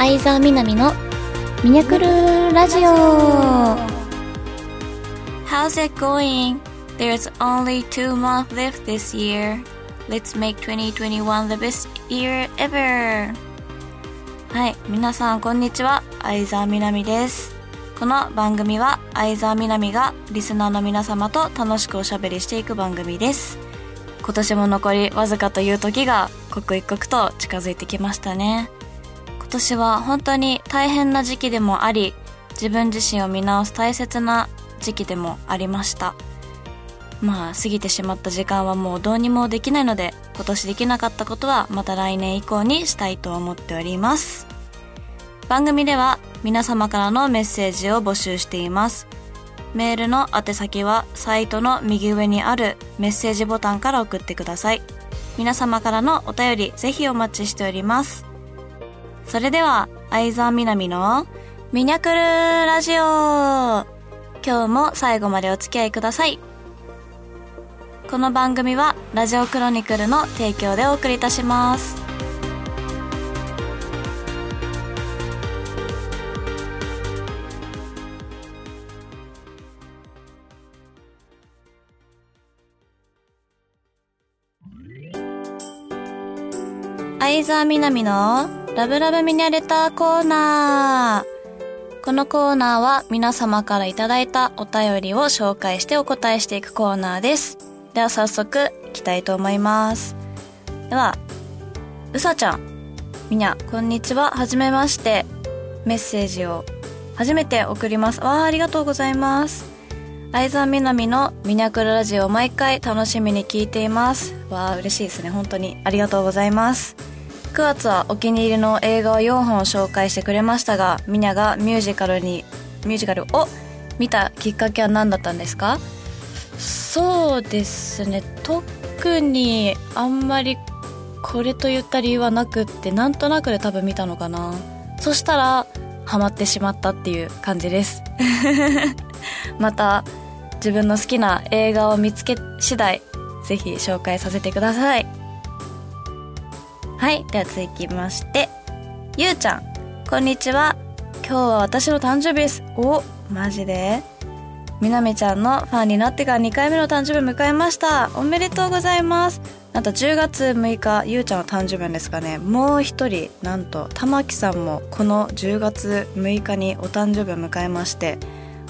相沢みなみのミニャクルラジオ How's it going? There's only two months left this year. Let's make 2021 the best year ever. はい、皆さんこんにちは。相沢みなみです。この番組は相沢みなみがリスナーの皆様と楽しくおしゃべりしていく番組です。今年も残りわずかという時が刻一刻と近づいてきましたね。今年は本当に大変な時期でもあり、自分自身を見直す大切な時期でもありました。まあ、過ぎてしまった時間はもうどうにもできないので、今年できなかったことはまた来年以降にしたいと思っております。番組では皆様からのメッセージを募集しています。メールの宛先はサイトの右上にあるメッセージボタンから送ってください。皆様からのお便りぜひお待ちしております。それでは、相沢みなみのミニャクルラジオ今日も最後までお付き合いください。この番組はラジオクロニクルの提供でお送りいたします。相沢みなみのラブラブミニャレターコーナー。このコーナーは皆様からいただいたお便りを紹介してお答えしていくコーナーです。では早速いきたいと思います。では、うさちゃん。みにゃ、こんにちは。はじめまして。メッセージを初めて送ります。わあ、ありがとうございます。相沢みなみのミニャクルラジオを毎回楽しみに聞いています。わあ、嬉しいですね。本当にありがとうございます。9月はお気に入りの映画を4本紹介してくれましたが、ミニャがミュージカルに、ミュージカルを見たきっかけは何だったんですか？そうですね。特にあんまりこれと言った理由はなくって、なんとなくで多分見たのかな。そしたら、ハマってしまったっていう感じです。また、自分の好きな映画を見つけ次第、ぜひ紹介させてください。はい。では続きまして、ゆうちゃん。こんにちは。今日は私の誕生日です。お、マジで？みなみちゃんのファンになってから2回目の誕生日を迎えました。おめでとうございます。なんと10月6日、ゆうちゃんの誕生日なんですかね。もう一人、なんと、玉木さんもこの10月6日にお誕生日を迎えまして、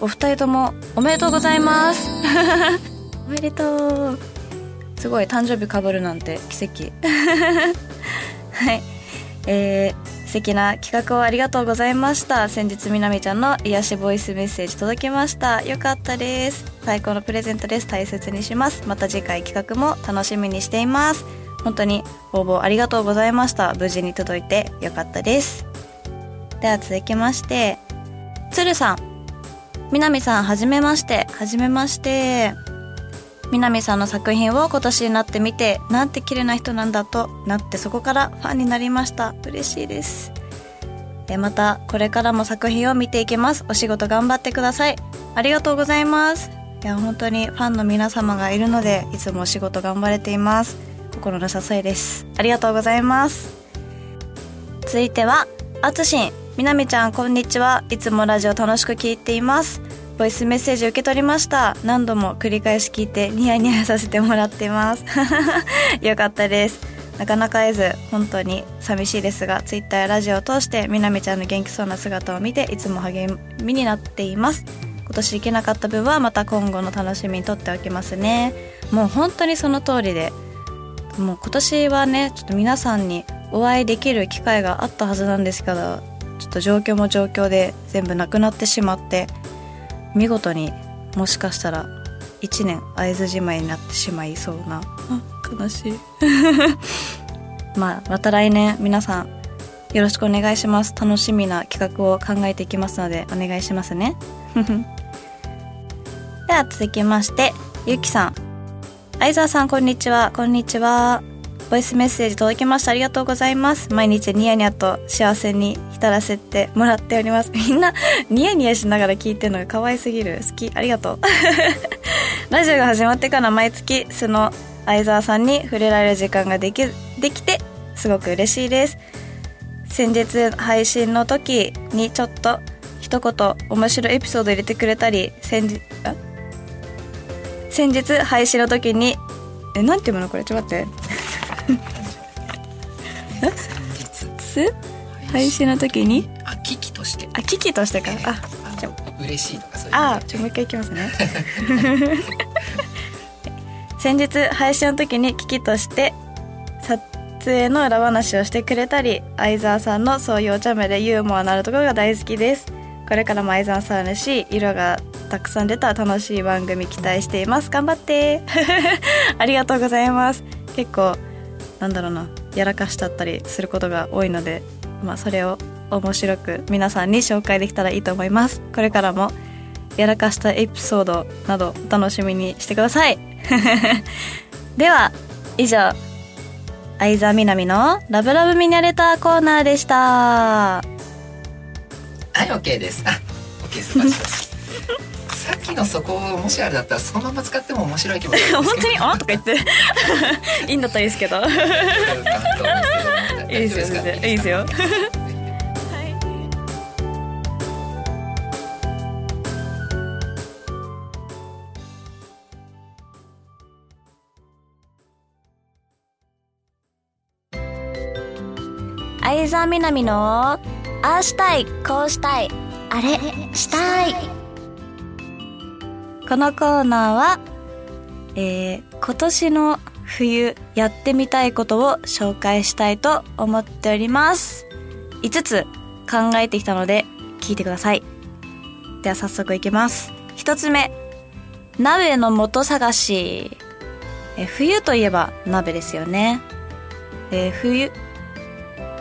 お二人ともおめでとうございます。おめでとう。すごい、誕生日かぶるなんて奇跡。はい。えー、素敵な企画をありがとうございました。先日みなみちゃんの癒しボイスメッセージ届きました。よかったです。最高のプレゼントです。大切にします。また次回企画も楽しみにしています。本当に応募ありがとうございました。無事に届いてよかったです。では続きまして、つるさん。みなみさん、はじめまして。はじめまして。みなみさんの作品を今年になってみて、なんて綺麗な人なんだとなってそこからファンになりました。嬉しいです。えまた、これからも作品を見ていきます。お仕事頑張ってください。ありがとうございます。いや、本当にファンの皆様がいるので、いつもお仕事頑張れています。心の支えです。ありがとうございます。続いては、あつしん。みなみちゃん、こんにちは。いつもラジオ楽しく聞いています。ボイスメッセージ受け取りました。何度も繰り返し聞いてニヤニヤさせてもらってます。よかったです。なかなか会えず、本当に寂しいですが、ツイッターやラジオを通してみなみちゃんの元気そうな姿を見て、いつも励みになっています。今年行けなかった分はまた今後の楽しみにとっておきますね。もう本当にその通りで、もう今年はね、ちょっと皆さんにお会いできる機会があったはずなんですけど、ちょっと状況も状況で全部なくなってしまって、見事にもしかしたら1年会えずじまいになってしまいそうな。悲しい。まあまた来年皆さんよろしくお願いします。楽しみな企画を考えていきますのでお願いしますね。では続きましてゆきさん。相沢さんこんにちは。こんにちは。ボイスメッセージ届きました。ありがとうございます。毎日ニヤニヤと幸せに浸らせてもらっております。みんなニヤニヤしながら聞いてるのが可愛すぎる。好き。ありがとう。ラジオが始まってから毎月素の相沢さんに触れられる時間ができできてすごく嬉しいです。先日配信の時にちょっと一言面白いエピソード入れてくれたり先日先日配信の時にえなんて読むのこれ？ちょっと待って。つ配信の時に？あ危機として。あ危機としてか。ああじゃ嬉しいとかそういうあちょもう一回いきますね。先日配信の時に危機として撮影の裏話をしてくれたり相沢さんのそういうお茶目でユーモアのあるところが大好きです。これからも相沢さんらしい色がたくさん出た楽しい番組期待しています。頑張って。ありがとうございます。結構なんだろうなやらかしちゃったりすることが多いのでまあそれを面白く皆さんに紹介できたらいいと思います。これからもやらかしたエピソードなどお楽しみにしてください。では以上相沢みなみのラブラブミニャレターコーナーでした。はい OK です。あ OK 素晴らしいですさっきのそこもしあれだったらそのまま使っても面白い気もするん本ですけど当にあとか言って。いいんだったらいいですけどい。い。ですよい。い。ですよはい。相沢みなみのああしたい。こうしたい。あれしたい。このコーナーは、えー今年の冬やってみたいことを紹介したいと思っております。5つ考えてきたので聞いてください。では早速いきます。1つ目、鍋の素探し。え冬といえば鍋ですよね。え冬。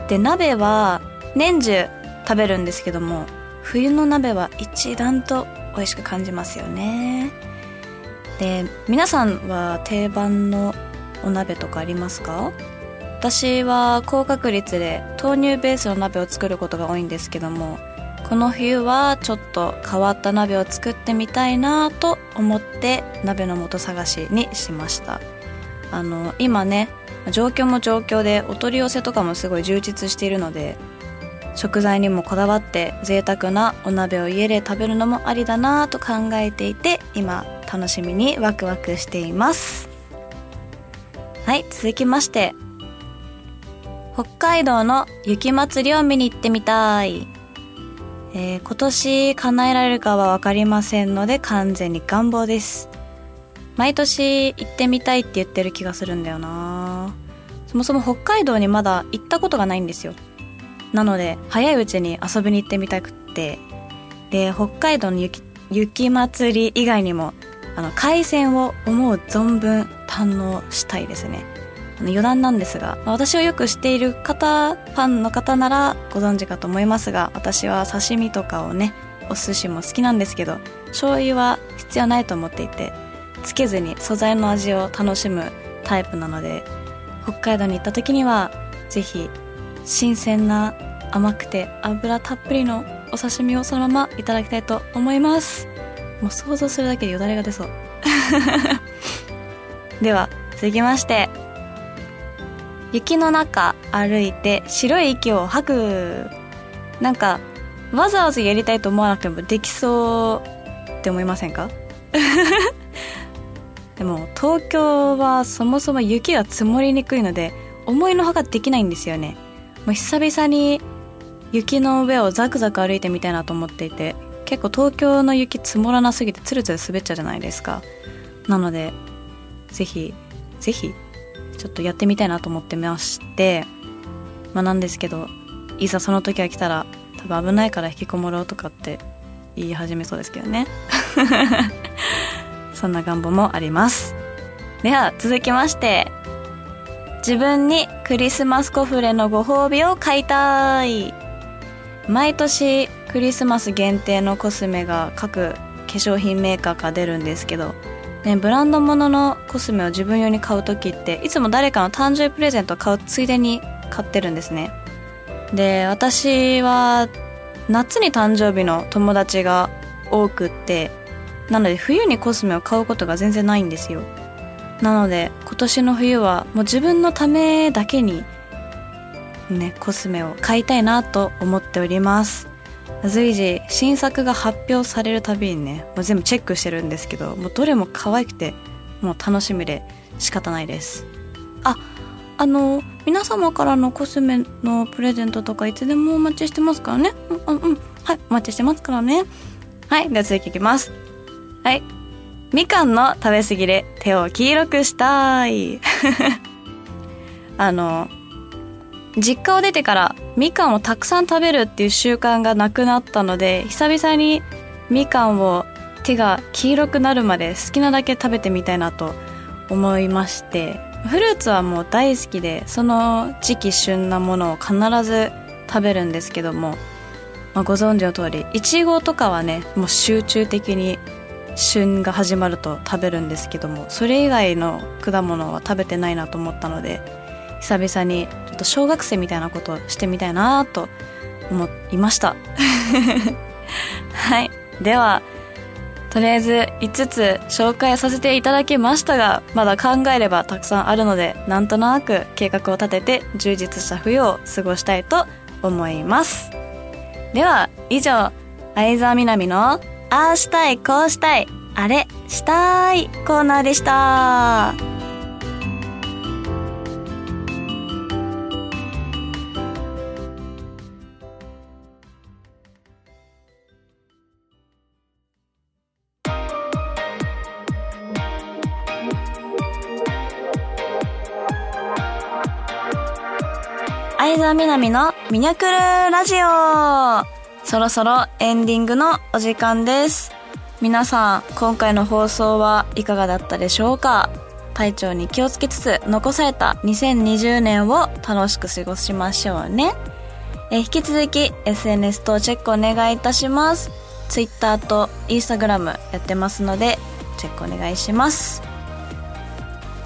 で、鍋は年中食べるんですけども、冬の鍋は一段と美味しく感じますよね。で、皆さんは定番のお鍋とかありますか？私は高確率で豆乳ベースの鍋を作ることが多いんですけどもこの冬はちょっと変わった鍋を作ってみたいなと思って鍋の素探しにしましたあの今ね状況も状況でお取り寄せとかもすごい充実しているので食材にもこだわって贅沢なお鍋を家で食べるのもありだなと考えていて今楽しみにワクワクしています。はい続きまして。北海道の雪祭りを見に行ってみたい、えー今年叶えられるかは分かりませんので完全に願望です。毎年行ってみたいって言ってる気がするんだよな。そもそも北海道にまだ行ったことがないんですよ。なので早いうちに遊びに行ってみたくってで北海道の雪雪祭り以外にもあの海鮮を思う存分堪能したいですね。余談なんですが私をよく知っている方ファンの方ならご存知かと思いますが私は刺身とかをねお寿司も好きなんですけど醤油は必要ないと思っていてつけずに素材の味を楽しむタイプなので北海道に行った時にはぜひ新鮮な甘くて脂たっぷりのお刺身をそのままいただきたいと思います。もう想像するだけでよだれが出そう。では続きまして。雪の中歩いて白い息を吐く。なんかわざわざやりたいと思わなくてもできそうって思いませんか？でも東京はそもそも雪が積もりにくいので思いのほかできないんですよね。もう久々に雪の上をザクザク歩いてみたいなと思っていて結構東京の雪積もらなすぎてツルツル滑っちゃうじゃないですか。なのでぜひぜひちょっとやってみたいなと思ってましてまあなんですけどいざその時が来たら多分危ないから引きこもろうとかって言い始めそうですけどね。そんな願望もあります。では続きまして。自分にクリスマスコフレのご褒美を買いたい。毎年クリスマス限定のコスメが各化粧品メーカーから出るんですけど、ね、ブランド物のコスメを自分用に買う時っていつも誰かの誕生日プレゼントを買うついでに買ってるんですね。で私は夏に誕生日の友達が多くってなので冬にコスメを買うことが全然ないんですよ。なので今年の冬はもう自分のためだけにねコスメを買いたいなと思っております。随時新作が発表されるたびにねもう全部チェックしてるんですけどもうどれも可愛くてもう楽しみで仕方ないです。ああの皆様からのコスメのプレゼントとかいつでもお待ちしてますからね。うんうんはいお待ちしてますからね。はいでは続きいきます。はい。みかんの食べ過ぎで手を黄色くしたい。あの実家を出てからみかんをたくさん食べるっていう習慣がなくなったので久々にみかんを手が黄色くなるまで好きなだけ食べてみたいなと思いまして。フルーツはもう大好きでその時期旬なものを必ず食べるんですけども、まあ、ご存知の通りいちごとかはねもう集中的に旬が始まると食べるんですけどもそれ以外の果物は食べてないなと思ったので久々にちょっと小学生みたいなことをしてみたいなと思いました。はい。ではとりあえず5つ紹介させていただきましたがまだ考えればたくさんあるのでなんとなく計画を立てて充実した冬を過ごしたいと思います。では以上相沢みなみの「ああしたいこうしたいあれしたい」コーナーでした。相沢みなみのミニャクルラジオ。そろそろエンディングのお時間です。皆さん今回の放送はいかがだったでしょうか？体調に気をつけつつ残された2020年を楽しく過ごしましょうね。え引き続き SNS とチェックお願いいたします。Twitter と Instagram やってますのでチェックお願いします。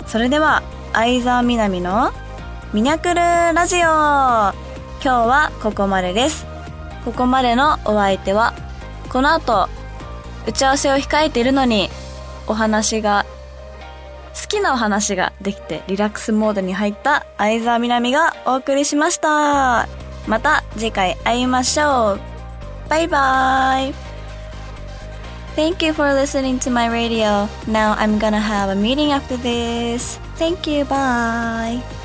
それでは相沢みなみのミニャクルラジオ。今日はここまでです。ここまでのお相手はこの後打ち合わせを控えているのにお話が好きなお話ができてリラックスモードに入った相沢みなみがお送りしましたまた次回会いましょうバイバイ Thank you for listening to my radio. Now I'm gonna have a meeting after this. Thank you, bye.